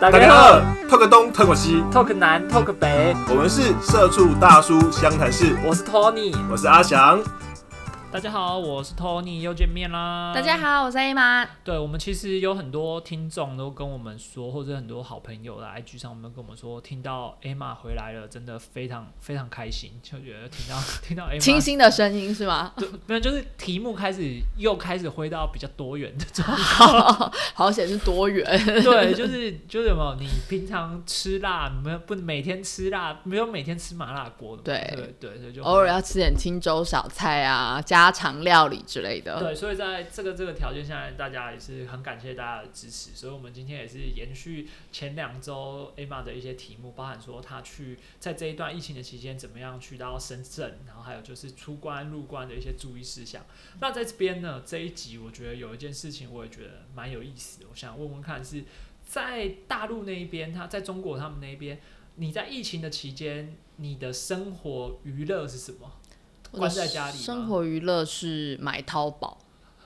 大家好，talk 东，talk 西，talk 南，talk 北，我们是社畜大叔湘潭市，我是 Tony，我是阿翔。大家好，我是 Tony，又见面啦。大家好，我是 A 妈。对，我们其实有很多听众都跟我们说，或者很多好朋友来 IG 上，我们跟我们说，听到 A 妈回来了，真的非常非常开心，就觉得听到 听到 A 清新的声音是吗？对，没有，就是题目开始又开始回到比较多元的状况，好显是多元。对，就是就是有没有？你平常吃辣，没有不每天吃辣，没有每天吃麻辣锅的，对对对，所以就偶尔要吃点清粥小菜啊，加。家常料理之类的，对，所以在这个这个条件下，大家也是很感谢大家的支持。所以，我们今天也是延续前两周 Emma 的一些题目，包含说他去在这一段疫情的期间怎么样去到深圳，然后还有就是出关入关的一些注意事项。那在这边呢，这一集我觉得有一件事情我也觉得蛮有意思的，我想问问看是在大陆那一边，他在中国他们那边，你在疫情的期间，你的生活娱乐是什么？关在家里，生活娱乐是买淘宝。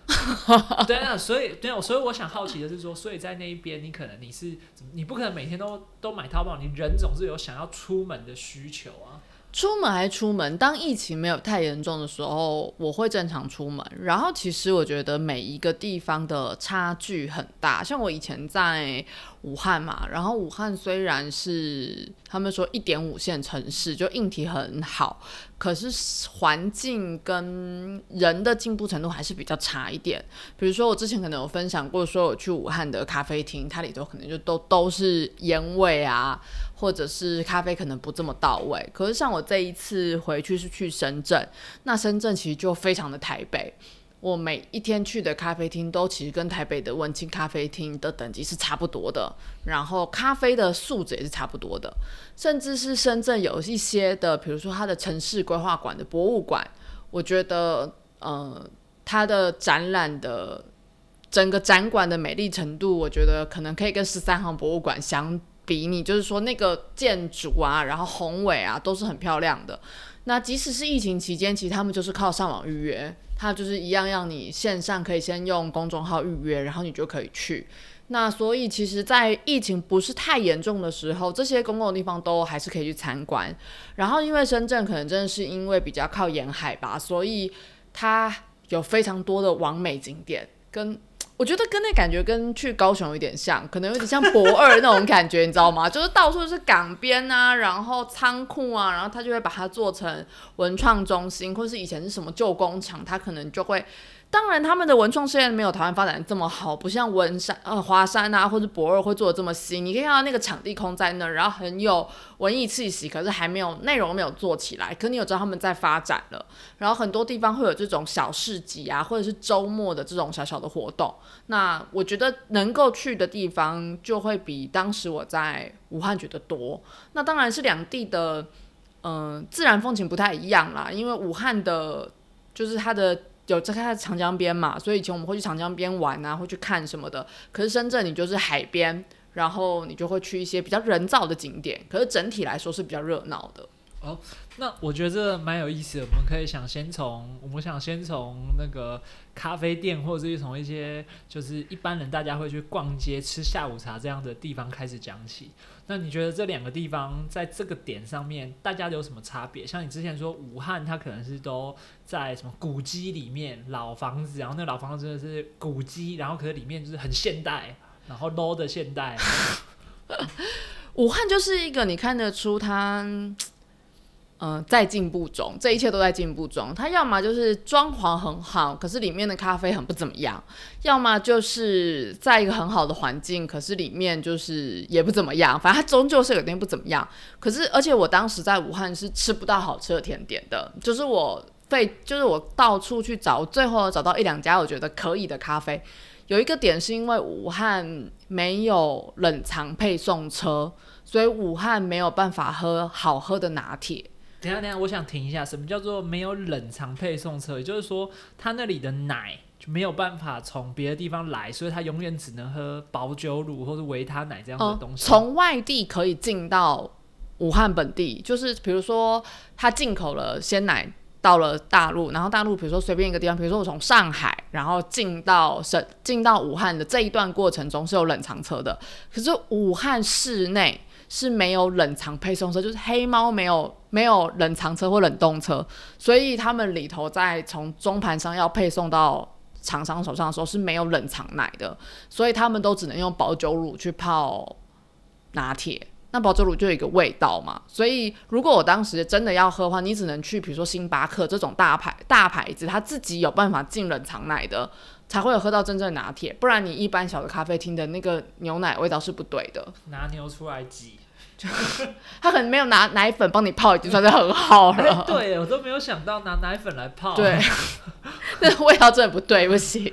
对啊，所以对啊，所以我想好奇的是说，所以在那一边，你可能你是，你不可能每天都都买淘宝，你人总是有想要出门的需求啊。出门还出门，当疫情没有太严重的时候，我会正常出门。然后其实我觉得每一个地方的差距很大，像我以前在武汉嘛，然后武汉虽然是他们说一点五线城市，就硬体很好，可是环境跟人的进步程度还是比较差一点。比如说我之前可能有分享过，说我去武汉的咖啡厅，它里头可能就都都是烟味啊。或者是咖啡可能不这么到位，可是像我这一次回去是去深圳，那深圳其实就非常的台北，我每一天去的咖啡厅都其实跟台北的文青咖啡厅的等级是差不多的，然后咖啡的素质也是差不多的，甚至是深圳有一些的，比如说它的城市规划馆的博物馆，我觉得呃它的展览的整个展馆的美丽程度，我觉得可能可以跟十三行博物馆相。比你就是说那个建筑啊，然后宏伟啊，都是很漂亮的。那即使是疫情期间，其实他们就是靠上网预约，它就是一样让你线上可以先用公众号预约，然后你就可以去。那所以其实，在疫情不是太严重的时候，这些公共地方都还是可以去参观。然后因为深圳可能真的是因为比较靠沿海吧，所以它有非常多的完美景点跟。我觉得跟那感觉跟去高雄有点像，可能有点像博二那种感觉，你知道吗？就是到处是港边啊，然后仓库啊，然后他就会把它做成文创中心，或是以前是什么旧工厂，他可能就会。当然，他们的文创事业没有台湾发展这么好，不像文山、呃华山啊，或者博二会做的这么新。你可以看到那个场地空在那儿，然后很有文艺气息，可是还没有内容没有做起来。可你有知道他们在发展了，然后很多地方会有这种小市集啊，或者是周末的这种小小的活动。那我觉得能够去的地方就会比当时我在武汉觉得多。那当然是两地的，嗯，自然风情不太一样啦，因为武汉的，就是它的。有在看长江边嘛，所以以前我们会去长江边玩啊，会去看什么的。可是深圳你就是海边，然后你就会去一些比较人造的景点，可是整体来说是比较热闹的。哦，那我觉得这蛮有意思的。我们可以想先从，我们想先从那个咖啡店，或者是从一些就是一般人大家会去逛街、吃下午茶这样的地方开始讲起。那你觉得这两个地方在这个点上面，大家有什么差别？像你之前说武汉，它可能是都在什么古迹里面，老房子，然后那老房子真的是古迹，然后可是里面就是很现代，然后 low 的现代。武汉就是一个你看得出它。嗯，在进步中，这一切都在进步中。它要么就是装潢很好，可是里面的咖啡很不怎么样；要么就是在一个很好的环境，可是里面就是也不怎么样。反正它终究是有点不怎么样。可是，而且我当时在武汉是吃不到好吃的甜点的，就是我费，就是我到处去找，最后找到一两家我觉得可以的咖啡。有一个点是因为武汉没有冷藏配送车，所以武汉没有办法喝好喝的拿铁。等下，等下，我想停一下。什么叫做没有冷藏配送车？也就是说，他那里的奶就没有办法从别的地方来，所以他永远只能喝保酒乳或者维他奶这样的东西。从外地可以进到武汉本地，就是比如说他进口了鲜奶，到了大陆，然后大陆比如说随便一个地方，比如说我从上海，然后进到省进到武汉的这一段过程中是有冷藏车的，可是武汉市内是没有冷藏配送车，就是黑猫没有没有冷藏车或冷冻车，所以他们里头在从中盘商要配送到厂商手上的时候是没有冷藏奶的，所以他们都只能用保酒乳去泡拿铁。那保酒乳就有一个味道嘛，所以如果我当时真的要喝的话，你只能去比如说星巴克这种大牌大牌子，它自己有办法进冷藏奶的，才会有喝到真正拿铁。不然你一般小的咖啡厅的那个牛奶味道是不对的，拿牛出来挤。他可能没有拿奶粉帮你泡，已经算是很好哎了。对，我都没有想到拿奶粉来泡。对，那味道真的不对，不行。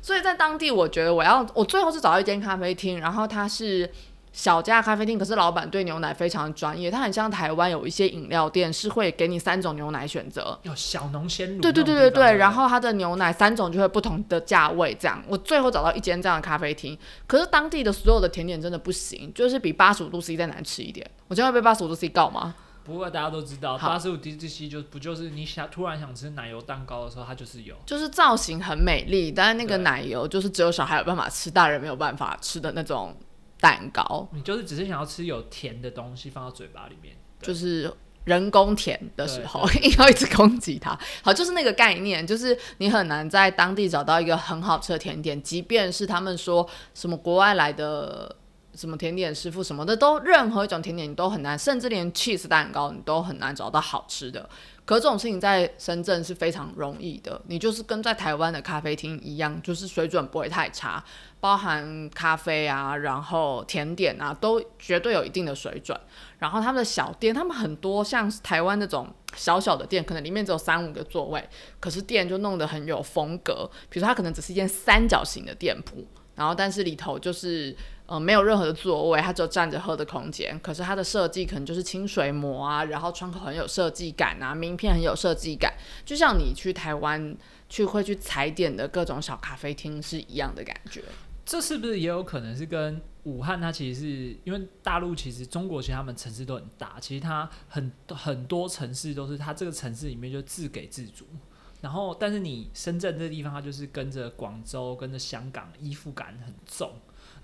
所以在当地，我觉得我要我最后是找到一间咖啡厅，然后它是小家咖啡厅，可是老板对牛奶非常专业。它很像台湾有一些饮料店是会给你三种牛奶选择，有小农鲜乳。对对对对对，然后它的牛奶三种就会不同的价位，这样。我最后找到一间这样的咖啡厅，可是当地的所有的甜点真的不行，就是比八十五度 C 再难吃一点。我将会被八十五度 C 告吗？不过大家都知道，好八十五 DGC 就不就是你想突然想吃奶油蛋糕的时候，它就是有。就是造型很美丽，但是那个奶油就是只有小孩有办法吃，大人没有办法吃的那种蛋糕，你就是只是想要吃有甜的东西放到嘴巴里面。就是人工甜的时候，硬要 一直攻击它。好，就是那个概念，就是你很难在当地找到一个很好吃的甜点，即便是他们说什么国外来的。什么甜点师傅什么的，都任何一种甜点你都很难，甚至连 cheese 蛋糕你都很难找到好吃的。可这种事情在深圳是非常容易的，你就是跟在台湾的咖啡厅一样，就是水准不会太差，包含咖啡啊，然后甜点啊，都绝对有一定的水准。然后他们的小店，他们很多像台湾那种小小的店，可能里面只有三五个座位，可是店就弄得很有风格。比如说它可能只是一间三角形的店铺，然后但是里头就是呃没有任何的座位，它只有站着喝的空间。可是它的设计可能就是清水膜啊，然后窗口很有设计感啊，名片很有设计感，就像你去台湾去会去踩点的各种小咖啡厅是一样的感觉。这是不是也有可能是跟武汉？它其实是因为大陆其实中国其实他们城市都很大，其实它很很多城市都是它这个城市里面就自给自足。然后，但是你深圳这个地方，它就是跟着广州、跟着香港，依附感很重。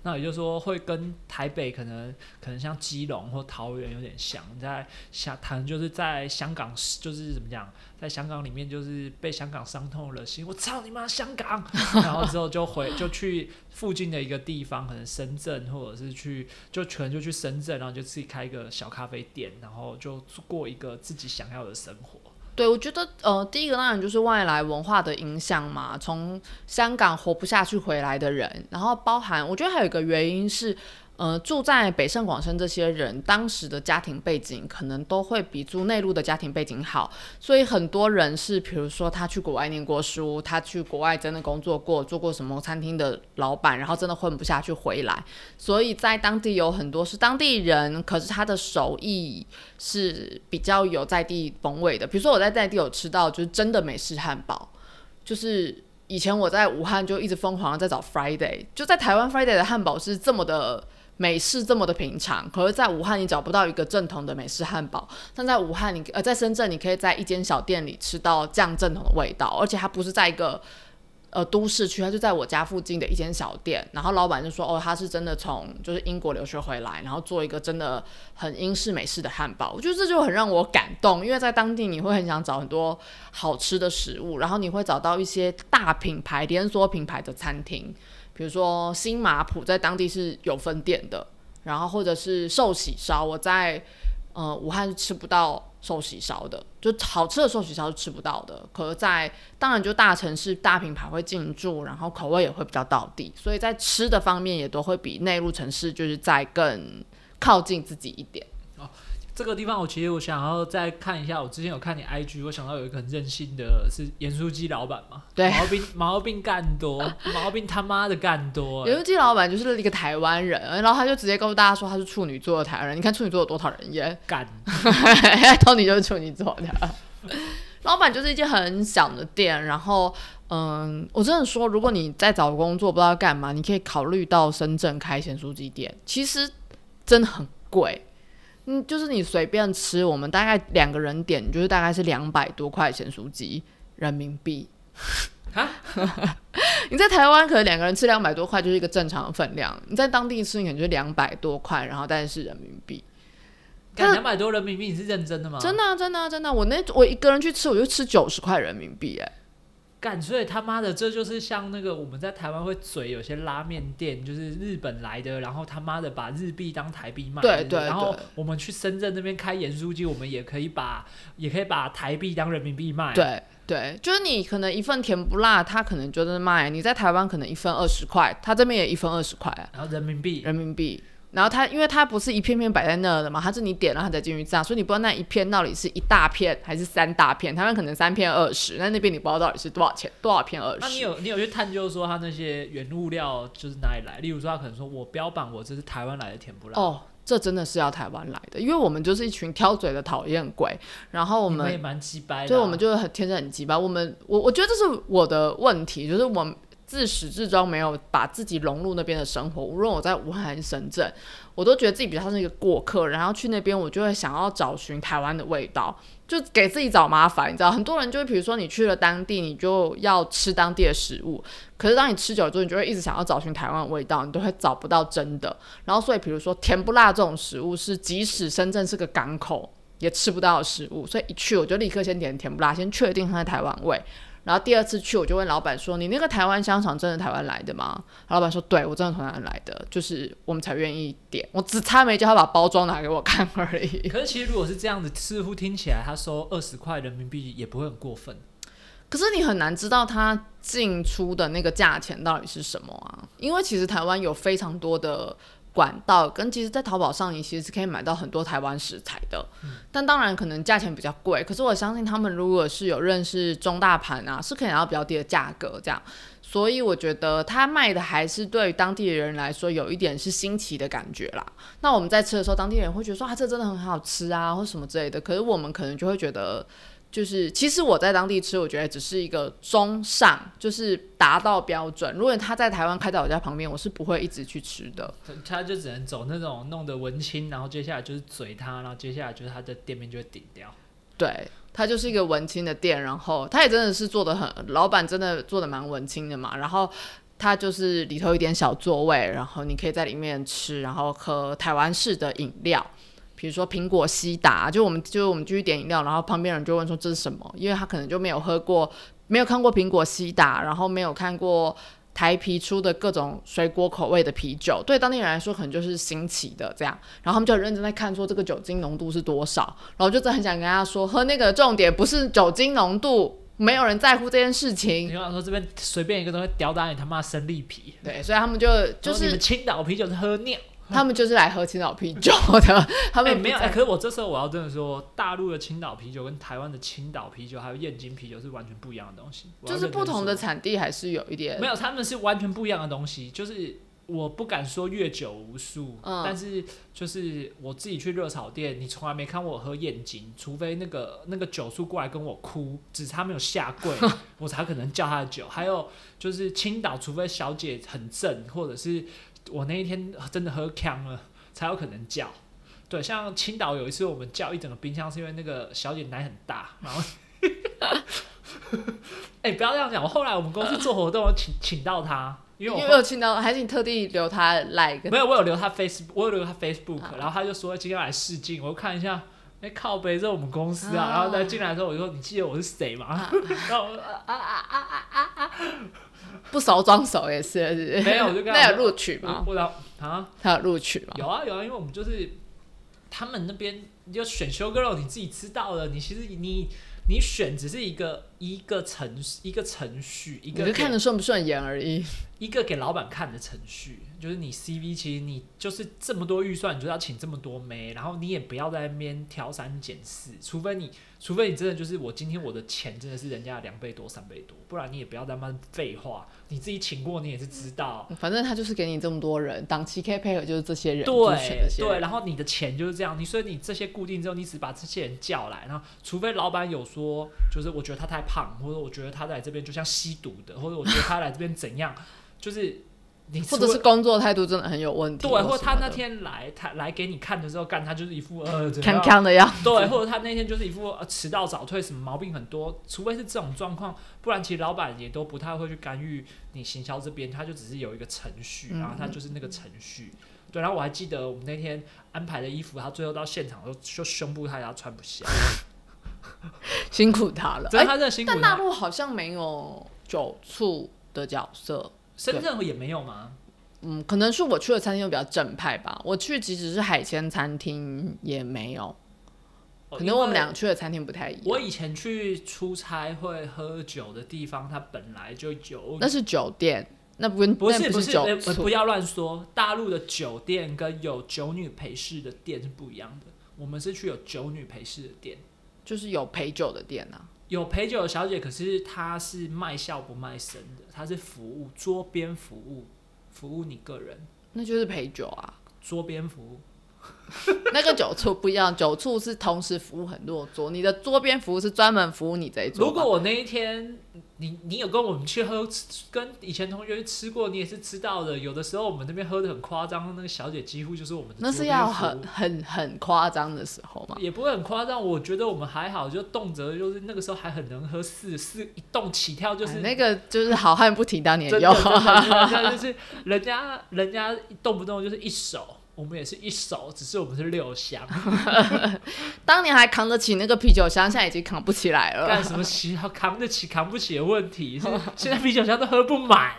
那也就是说，会跟台北可能可能像基隆或桃园有点像，在香可能就是在香港，就是怎么讲，在香港里面就是被香港伤透了心，我操你妈香港！然后之后就回就去附近的一个地方，可能深圳或者是去就全就去深圳，然后就自己开一个小咖啡店，然后就过一个自己想要的生活。对，我觉得呃，第一个当然就是外来文化的影响嘛，从香港活不下去回来的人，然后包含我觉得还有一个原因是，呃，住在北上广深这些人当时的家庭背景可能都会比住内陆的家庭背景好，所以很多人是比如说他去国外念过书，他去国外真的工作过，做过什么餐厅的老板，然后真的混不下去回来，所以在当地有很多是当地人，可是他的手艺是比较有在地风味的。比如说我在在地有吃到就是真的美式汉堡，就是以前我在武汉就一直疯狂的在找 Friday，就在台湾 Friday 的汉堡是这么的。美式这么的平常，可是在武汉你找不到一个正统的美式汉堡，但在武汉你呃在深圳你可以在一间小店里吃到这样正统的味道，而且它不是在一个呃都市区，它就在我家附近的一间小店，然后老板就说哦他是真的从就是英国留学回来，然后做一个真的很英式美式的汉堡，我觉得这就很让我感动，因为在当地你会很想找很多好吃的食物，然后你会找到一些大品牌连锁品牌的餐厅。比如说新马普在当地是有分店的，然后或者是寿喜烧，我在呃武汉是吃不到寿喜烧的，就好吃的寿喜烧是吃不到的。可是在当然就大城市大品牌会进驻，然后口味也会比较到地，所以在吃的方面也都会比内陆城市就是在更靠近自己一点。这个地方，我其实我想要再看一下。我之前有看你 IG，我想到有一个很任性的是盐酥鸡老板嘛，对毛病 毛病干多，毛病他妈的干多、欸盐酥鸡老板就是一个台湾人，然后他就直接告诉大家说他是处女座的台湾人。你看处女座有多讨人厌，干，Tony 就是处女座的。老板就是一间很小的店，然后嗯，我真的说，如果你在找工作不知道干嘛，你可以考虑到深圳开咸酥鸡店，其实真的很贵。嗯，就是你随便吃，我们大概两个人点，就是大概是两百多块钱酥鸡人民币。啊，你在台湾可能两个人吃两百多块就是一个正常的分量，你在当地吃你可能就是两百多块，然后但是是人民币。干两百多人民币，你是认真的吗？真的啊、真的啊、真的啊、我那我一个人去吃，我就吃九十块人民币，哎，干，所以他妈的，这就是像那个我们在台湾会嘴有些拉面店，就是日本来的，然后他妈的把日币当台币卖，对对然后我们去深圳那边开盐酥鸡，我们也可以把也可以把台币当人民币卖，，对对，就是你可能一份甜不辣，他可能就是卖你在台湾可能一份二十块，他这边也一份二十块啊，然后人民币，人民币。然后它因为它不是一片片摆在那的嘛，它是你点了它才进去炸，所以你不知道那一片到底是一大片还是三大片。他们可能三片二十，那那边你不知道到底是多少钱，多少片二十。那你有你有去探究说他那些原物料就是哪里来？例如说他可能说我标榜我这是台湾来的甜不辣，哦，这真的是要台湾来的，因为我们就是一群挑嘴的讨厌鬼，然后我们也蛮鸡掰的啊、所以我们就很天生很鸡掰。我们我我觉得这是我的问题，就是我们自始至终没有把自己融入那边的生活。无论我在武汉还是深圳，我都觉得自己比较像是一个过客，然后去那边我就会想要找寻台湾的味道，就给自己找麻烦。你知道，很多人就会比如说你去了当地，你就要吃当地的食物，可是当你吃久了之后，你就会一直想要找寻台湾的味道，你都会找不到真的。然后所以比如说甜不辣这种食物，是即使深圳是个港口。也吃不到的食物，所以一去我就立刻先点甜不辣，先确定它的台湾味。然后第二次去，我就问老板说：“你那个台湾香肠真的台湾来的吗？”老板说：“对，我真的从台湾来的，就是我们才愿意点。我只差没叫他把包装拿给我看而已。可是其实如果是这样子，似乎听起来他收二十块人民币也不会很过分。可是你很难知道他进出的那个价钱到底是什么啊？因为其实台湾有非常多的管道，跟其实，在淘宝上你其实是可以买到很多台湾食材的，但当然可能价钱比较贵。可是我相信他们如果是有认识中大盘啊，是可以拿到比较低的价格这样。所以我觉得他卖的还是对于当地的人来说有一点是新奇的感觉啦。那我们在吃的时候，当地人会觉得说啊，这真的很好吃啊，或什么之类的。可是我们可能就会觉得。就是其实我在当地吃，我觉得只是一个中上，就是达到标准。如果他在台湾开在我家旁边，我是不会一直去吃的。他就只能走那种弄得文青，然后接下来就是嘴他，然后接下来就是他的店面就会顶掉。对，他就是一个文青的店，然后他也真的是做的很，老板真的做的蛮文青的嘛。然后他就是里头有一点小座位，然后你可以在里面吃，然后喝台湾式的饮料。比如说苹果西达，就我们就我们继续点饮料，然后旁边人就问说这是什么，因为他可能就没有喝过，没有看过苹果西达，然后没有看过台啤出的各种水果口味的啤酒，对当地人来说可能就是新奇的这样，然后他们就很认真在看说这个酒精浓度是多少，然后就真的很想跟他说，喝那个重点不是酒精浓度，没有人在乎这件事你情，跟我说这边随便一个东西吊打你他妈生力皮，对，所以他们就就是你们青岛啤酒是喝尿。他们就是来喝青岛啤酒的，他哎、没有，哎、可是我这时候我要真的说，大陆的青岛啤酒跟台湾的青岛啤酒还有燕京啤酒是完全不一样的东西，就是不同的说产地还是有一点没有，他们是完全不一样的东西。就是我不敢说阅酒无数，嗯但是就是我自己去热炒店，你从来没看过我喝燕京，除非那个那个酒叔过来跟我哭，只是他没有下跪，我才可能叫他的酒。还有就是青岛，除非小姐很正，或者是我那一天真的喝呛了，才有可能叫。对，像青岛有一次我们叫一整个冰箱，是因为那个小姐奶很大，然后，哎、不要这样讲。我后来我们公司做活动，我请请到她，因为我为有请到，还是你特地留他来跟没有，我有留他 Facebook，我有留他 Facebook，、啊然后他就说今天来试镜，我就看一下，哎、靠背，这是我们公司啊，啊然后再进来的时候我就说你记得我是谁吗？啊然后我说啊啊啊啊啊，不熟装熟也是，是是没有我就跟他说 那有录取我吗？不知道啊，他有录取吗？有啊有啊，因为我们就是他们那边就选修 girl，你自己知道的，你其实你你选只是一个一个程一个程序，一个看着顺不顺眼而已。一个给老板看的程序，就是你 CV，其实你就是这么多预算，你就要请这么多妹，然后你也不要在那边挑三拣四，除非你，除非你真的就是我今天我的钱真的是人家的两倍多、三倍多，不然你也不要在那边废话，你自己请过你也是知道。反正他就是给你这么多人，档期可以配合就是这些人，对对，然后你的钱就是这样，你所以你这些固定之后，你只把这些人叫来，然后除非老板有说，就是我觉得他太胖，或者我觉得他来这边就像吸毒的，或者我觉得他来这边怎样，就是你或者是工作态度真的很有问题，对，或者他那天天来，他来给你看的时候，干他就是一副呃康康的样子，对，或者他那天就是一副呃迟到早退，什么毛病很多，除非是这种状况，不然其实老板也都不太会去干预你行销这边，他就只是有一个程序，嗯然后他就是那个程序。对，然后我还记得我们那天安排的衣服，他最后到现场就就胸部他要穿不下，辛苦他了。哎，真的他真的辛苦但大。陆好像没有酒醋的角色，深圳也没有吗？嗯，可能是我去的餐厅比较正派吧。我去即使是海鲜餐厅也没有，哦可能我们因为俩去的餐厅不太一样。我以前去出差会喝酒的地方，它本来就有那是酒店，那不不是不是酒不要乱说，大陆的酒店跟有酒女陪侍的店是不一样的。我们是去有酒女陪侍的店，就是有陪酒的店啊。有陪酒的小姐，可是她是卖笑不卖身的，她是服务桌边服务，服务你个人那就是陪酒啊，桌边服务。那个酒醋不一样，酒醋是同时服务很多桌，你的桌边服务是专门服务你这一桌。如果我那一天你你有跟我们去喝，跟以前同学去吃过，你也是知道的。有的时候我们那边喝的很夸张，那个小姐几乎就是我们的那是要很很很夸张的时候嘛。也不会很夸张，我觉得我们还好，就动辄就是那个时候还很能喝四四一动起跳就是、哎那个就是好汉不提当年勇，就是人家人家动不动就是一手，我们也是一手，只是我们是六箱，当年还扛得起那个啤酒箱，现在已经扛不起来了，干什么起扛得起扛不起的问题，是现在啤酒箱都喝不满，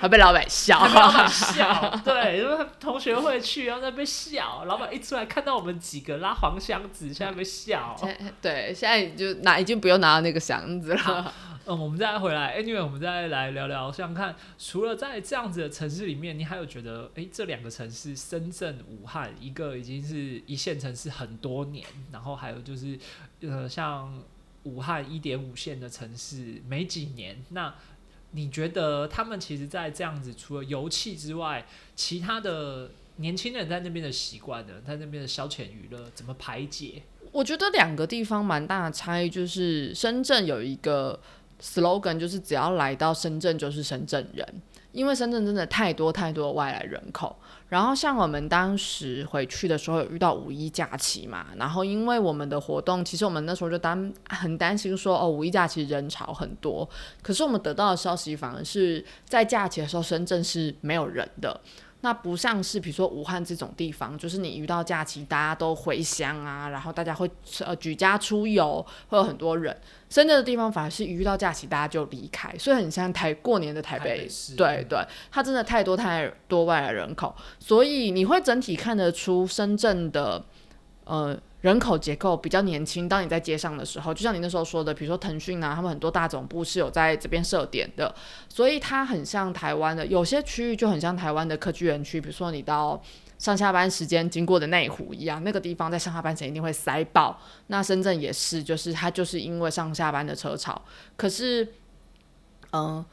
还被老板笑。被老板笑，对，因为同学会去，然后在被笑，老板一出来看到我们几个拉黄箱子，现在被笑。对，现在就拿已经不用拿到那个箱子了。嗯，我们再回来，Anyway，我们再来聊聊，想想看，除了在这样子的城市里面，你还有觉得，哎，这两个城市，深圳、武汉，一个已经是一线城市很多年，然后还有就是，呃，像武汉一点五线的城市没几年，那你觉得他们其实，在这样子，除了油气之外，其他的年轻人在那边的习惯呢，在那边的消遣娱乐怎么排解？我觉得两个地方蛮大的差异，就是深圳有一个 slogan，就是只要来到深圳就是深圳人，因为深圳真的太多太多的外来人口。然后像我们当时回去的时候有遇到五一假期嘛，然后因为我们的活动，其实我们那时候就担很担心说，哦，五一假期人潮很多，可是我们得到的消息反而是在假期的时候，深圳是没有人的。那不像是比如说武汉这种地方，就是你遇到假期，大家都回乡啊，然后大家会呃举家出游，会有很多人。深圳的地方反而是一遇到假期，大家就离开，所以很像台过年的台北。台北市对对，它真的太多太多外来人口，所以你会整体看得出深圳的呃人口结构比较年轻。当你在街上的时候，就像你那时候说的，比如说腾讯啊，他们很多大总部是有在这边设点的，所以它很像台湾的，有些区域就很像台湾的科技园区，比如说你到上下班时间经过的内湖一样，那个地方在上下班前一定会塞爆。那深圳也是，就是它就是因为上下班的车潮，可是，嗯、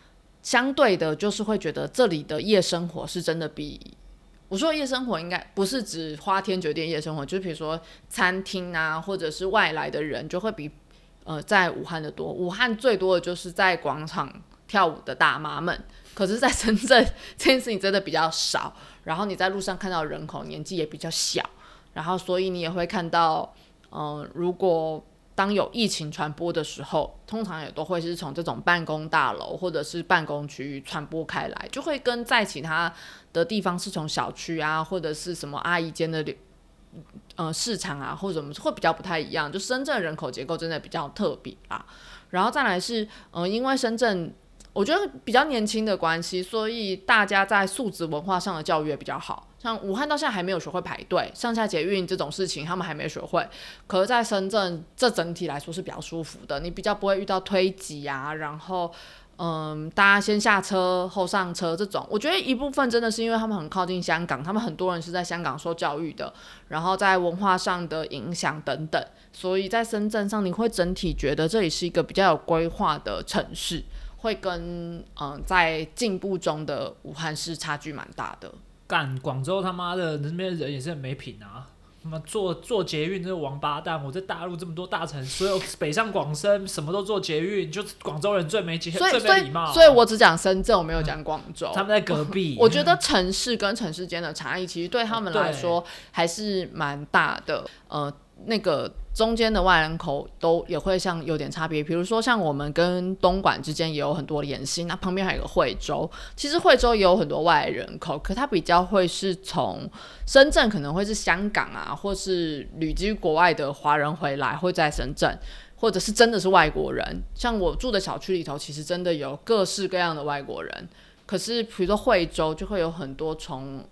相对的，就是会觉得这里的夜生活是真的比。我说夜生活应该不是指花天酒地夜生活，就是比如说餐厅啊，或者是外来的人，就会比呃在武汉的多。武汉最多的就是在广场跳舞的大妈们，可是，在深圳 这件事情真的比较少。然后你在路上看到人口年纪也比较小，然后所以你也会看到，嗯、如果当有疫情传播的时候，通常也都会是从这种办公大楼或者是办公区域传播开来，就会跟在其他的地方是从小区啊或者是什么阿姨间的呃市场啊或者什么会比较不太一样。就深圳人口结构真的比较特别啦。然后再来是，呃，因为深圳我觉得比较年轻的关系，所以大家在素质文化上的教育也比较好。像武汉到现在还没有学会排队、上下捷运这种事情，他们还没学会。可是，在深圳，这整体来说是比较舒服的，你比较不会遇到推挤啊，然后。嗯，大家先下车后上车这种，我觉得一部分真的是因为他们很靠近香港，他们很多人是在香港受教育的，然后在文化上的影响等等，所以在深圳上你会整体觉得这里是一个比较有规划的城市，会跟嗯在进步中的武汉市差距蛮大的。干广州他妈的那边人也是很没品啊！他妈坐坐捷运这个王八蛋，我在大陆这么多大城，所有北上广深什么都坐捷运，就广州人最没节最没礼貌。所以我只讲深圳，我没有讲广州。他们在隔壁，我觉得城市跟城市间的差异，其实对他们来说还是蛮大的。呃，那个中间的外人口都也会像有点差别，比如说像我们跟东莞之间也有很多联系，那旁边还有个惠州，其实惠州也有很多外来人口，可它比较会是从深圳可能会是香港啊，或是旅居国外的华人回来会在深圳。或者是真的是外国人，像我住的小区里头，其实真的有各式各样的外国人。可是比如说惠州，就会有很多从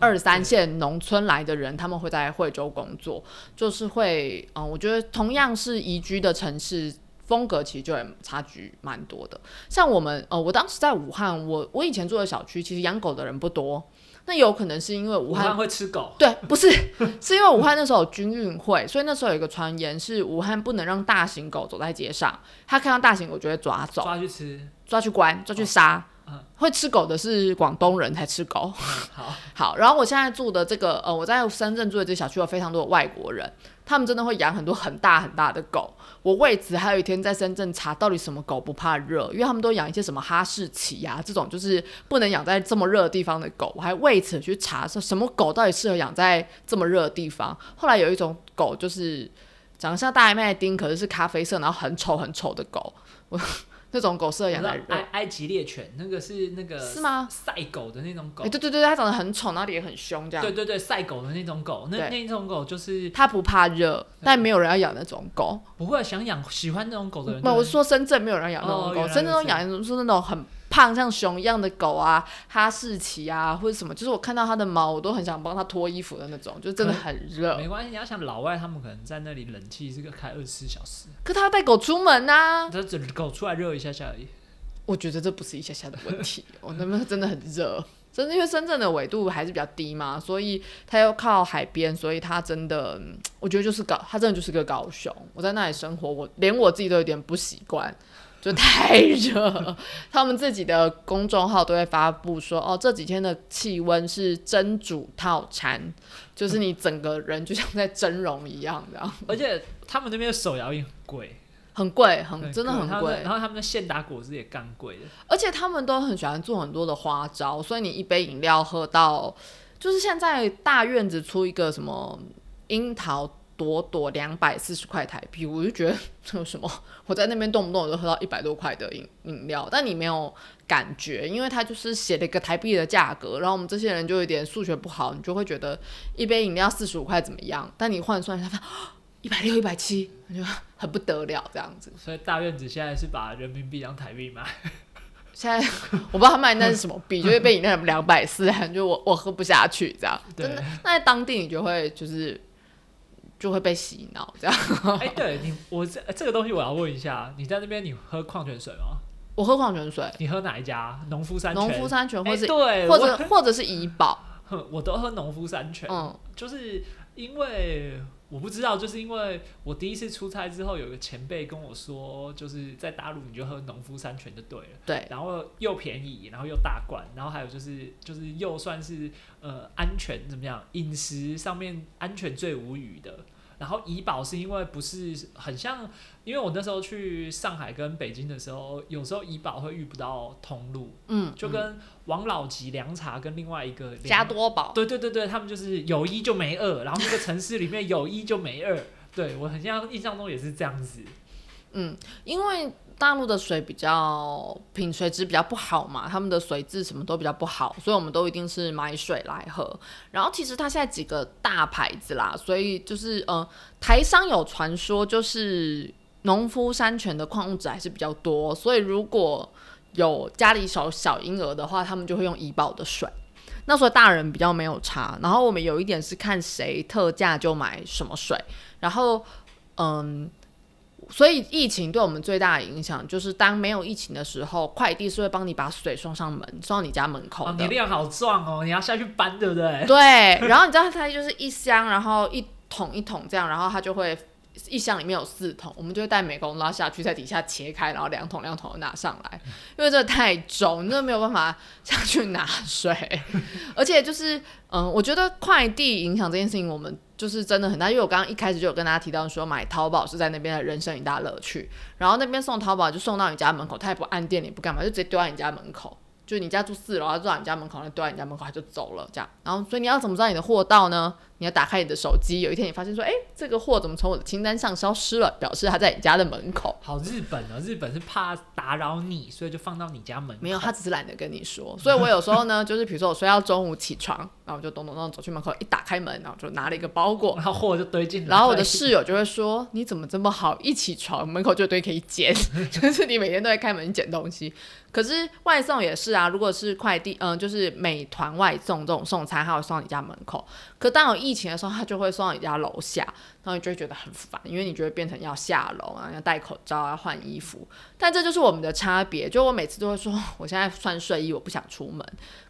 二三线农村来的人，他们会在惠州工作，就是会，嗯，我觉得同样是宜居的城市。风格其实就也差距蛮多的，像我们，呃，我当时在武汉，我我以前住的小区，其实养狗的人不多，那有可能是因为武汉会吃狗，对，不是，是因为武汉那时候有军运会，所以那时候有一个传言是武汉不能让大型狗走在街上，他看到大型狗就会抓走，抓去吃。抓去关，抓去杀。嗯会吃狗的是广东人才吃狗。好，好，然后我现在住的这个，呃，我在深圳住的这小区有非常多的外国人，他们真的会养很多很大很大的狗。我为此还有一天在深圳查到底什么狗不怕热，因为他们都养一些什么哈士奇呀、这种就是不能养在这么热的地方的狗。我还为此去查说什么狗到底适合养在这么热的地方。后来有一种狗就是长得像大麦丁，可是是咖啡色，然后很丑很丑的狗，我那种狗适合养在。埃埃及猎犬那个是那个是吗赛狗的那种狗哎、，对对对，它长得很丑，那里也很凶，这样。对对对，赛狗的那种狗，那对那种狗就是它不怕热，但没有人要养那种狗。不会想养喜欢那种狗的人。不，我是说深圳没有人养那种狗，哦深圳都养那种是那种很胖像熊一样的狗啊，哈士奇啊，或者什么，就是我看到它的毛，我都很想帮它脱衣服的那种，就真的很热。没关系，你要想老外他们可能在那里冷气是个开二十四小时，可他要带狗出门呐、这只狗出来热一下下而已。我觉得这不是一下下的问题，我那边真的很热。真的，因为深圳的纬度还是比较低嘛，所以它又靠海边，所以它真的，嗯我觉得就是高，它真的就是个高雄。我在那里生活，我连我自己都有点不习惯，就太热。他们自己的公众号都会发布说，哦，这几天的气温是蒸煮套餐，就是你整个人就像在蒸笼一样，这样而且他们那边的手摇饮很贵，很贵，很真的很贵。然后他们的现打果汁也干贵的，而且他们都很喜欢做很多的花招，所以你一杯饮料喝到，就是现在大院子出一个什么樱桃朵朵两百四十块台币，我就觉得这有什么？我在那边动不动我就喝到一百多块的饮饮料，但你没有感觉，因为它就是写了一个台币的价格，然后我们这些人就有点数学不好，你就会觉得一杯饮料四十五块怎么样？但你换算一下，一百六、一百七，你就很不得了这样子。所以大院子现在是把人民币当台币卖。现在我不知道他卖那是什么币，就会被饮料两百四，就我我喝不下去这样。真的，那在当地你就会就是就会被洗脑这样。哎、对你，我这这个东西我要问一下，你在那边你喝矿泉水吗？我喝矿泉水，你喝哪一家？农夫山泉。农夫山泉或者是、对，或者或者是怡宝，我我都喝农夫山泉，嗯，就是因为我不知道，就是因为我第一次出差之后，有个前辈跟我说，就是在大陆你就喝农夫山泉就对了。对，然后又便宜，然后又大罐，然后还有就是就是又算是呃安全怎么样，饮食上面安全最无语的。然后怡宝是因为不是很像，因为我那时候去上海跟北京的时候，有时候怡宝会遇不到通路，嗯，就跟王老吉凉茶跟另外一个加多宝，对对对对，他们就是有一就没二，然后那个城市里面有一就没二。对我很像印象中也是这样子。嗯因为大陆的水比较品水质比较不好嘛，他们的水质什么都比较不好，所以我们都一定是买水来喝。然后其实它现在几个大牌子啦，所以就是呃，台商有传说就是农夫山泉的矿物质还是比较多，所以如果有家里小小婴儿的话，他们就会用怡宝的水。那时候大人比较没有差，然后我们有一点是看谁特价就买什么水，然后嗯，所以疫情对我们最大的影响就是，当没有疫情的时候，快递是会帮你把水送上门，送到你家门口哦，的。你量好壮哦，你要下去搬，对不对？对，然后你知道它就是一箱，然后一桶一桶这样，然后它就会一箱里面有四桶，我们就会带美工拉下去，在底下切开，然后两桶两桶的拿上来，因为这太重，你真的没有办法 下去拿水，而且就是嗯，我觉得快递影响这件事情，我们就是真的很大，因为我刚刚一开始就有跟大家提到说，买淘宝是在那边的人生一大乐趣。然后那边送淘宝就送到你家门口，他也不按店里不干嘛，就直接丢到你家门口。就你家住四楼，他坐到你家门口，他丢到你家门口，他就走了，这样。然后，所以你要怎么知道你的货到呢？你要打开你的手机，有一天你发现说，哎，这个货怎么从我的清单上消失了？表示他在你家的门口。好日本哦，日本是怕打扰你，所以就放到你家门口。没有，他只是懒得跟你说。所以我有时候呢，就是比如说我睡到中午起床，然后我就咚咚咚走去门口，一打开门，然后就拿了一个包裹，然后货就堆进来。然后我的室友就会说：“你怎么这么好？一起床门口就堆可以捡，就是你每天都在开门捡东西。”可是外送也是啊，如果是快递，嗯，就是美团外送这种送餐，还有送到你家门口。可当有疫情的时候，他就会送到你家楼下，然后你就会觉得很烦，因为你觉得变成要下楼啊，要戴口罩啊，换衣服。但这就是我们的差别。就我每次都会说，我现在穿睡衣，我不想出门。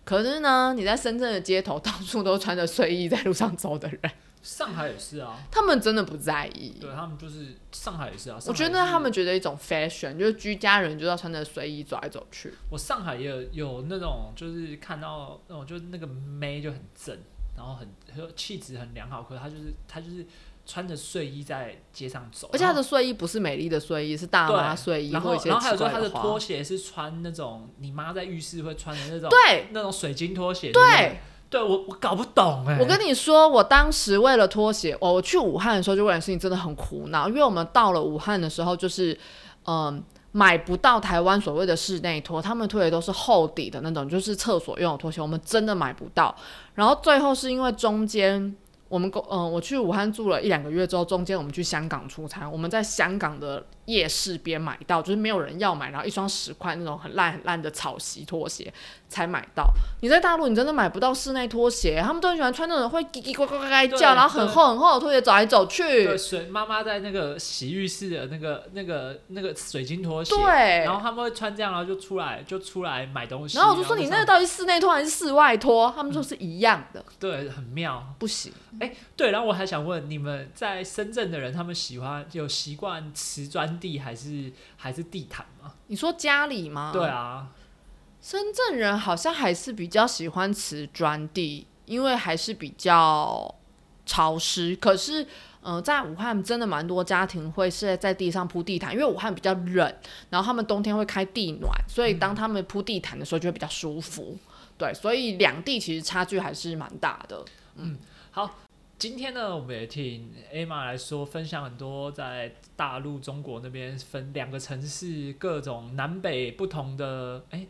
可是呢，你在深圳的街头，到处都穿着睡衣在路上走的人。上海也是啊，他们真的不在意。对他们就是上海也是啊。我觉得他们觉得一种 fashion，就是居家人就要穿着睡衣走来走去。我上海也有有那种，就是看到那种，就是那个妹就很正，然后很很气质很良好，可是她就是他就是穿着睡衣在街上走。而且他的睡衣不是美丽的睡衣，是大妈睡衣，然后然后还有说他的拖鞋是穿那种你妈在浴室会穿的那种，对，那种水晶拖鞋，对。对我我搞不懂哎！我跟你说，我当时为了拖鞋，我去武汉的时候就为了事情真的很苦恼，因为我们到了武汉的时候，就是嗯买不到台湾所谓的室内拖，他们拖的都是厚底的那种，就是厕所用的拖鞋，我们真的买不到。然后最后是因为中间。我们公嗯，我去武汉住了一两个月之后，中间我们去香港出差，我们在香港的夜市边买到，就是没有人要买，然后一双十块那种很烂很烂的草席拖鞋才买到。你在大陆你真的买不到室内拖鞋，他们都很喜欢穿那种会叽叽呱呱呱呱叫，然后很厚很厚的拖鞋走来走去。对，水妈妈在那个洗浴室的那个那个那个水晶拖鞋，对，然后他们会穿这样，然后就出来就出来买东西。然后我就说你那个到底室内拖还是室外拖？他们说是一样的。对，很妙，不行。哎，对，然后我还想问你们，在深圳的人，他们喜欢有习惯瓷砖地还是还是地毯吗？你说家里吗？对啊，深圳人好像还是比较喜欢瓷砖地，因为还是比较潮湿。可是，嗯，在武汉真的蛮多家庭会是在地上铺地毯，因为武汉比较冷，然后他们冬天会开地暖，所以当他们铺地毯的时候就会比较舒服。对，所以两地其实差距还是蛮大的。嗯，好。今天呢，我们也听 Emma 来说，分享很多在大陆中国那边分两个城市各种南北不同的，哎，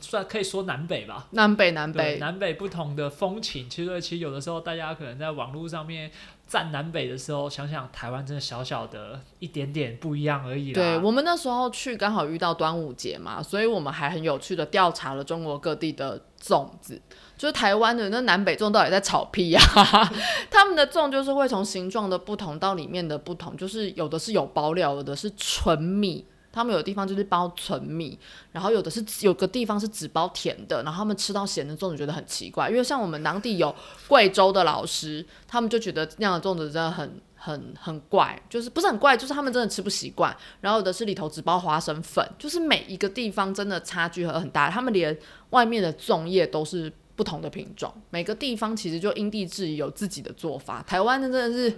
算可以说南北吧，南北南北南北不同的风情。其实其实有的时候大家可能在网络上面站南北的时候，想想台湾真的小小的一点点不一样而已啦。对我们那时候去刚好遇到端午节嘛，所以我们还很有趣的调查了中国各地的粽子。就是台湾的那南北粽到底在炒屁呀？他们的粽就是会从形状的不同到里面的不同，就是有的是有包料，有的是纯米。他们有的地方就是包纯米，然后有的是有个地方是只包甜的，然后他们吃到咸的粽子觉得很奇怪。因为像我们当地有贵州的老师，他们就觉得那样的粽子真的很很很怪，就是不是很怪，就是他们真的吃不习惯。然后有的是里头只包花生粉，就是每一个地方真的差距很大。他们连外面的粽叶都是。不同的品种，每个地方其实就因地制宜有自己的做法。台湾的真的是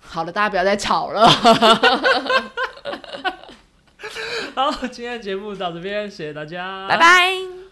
好了，大家不要再吵了。好，今天节目到这边，谢谢大家，拜拜。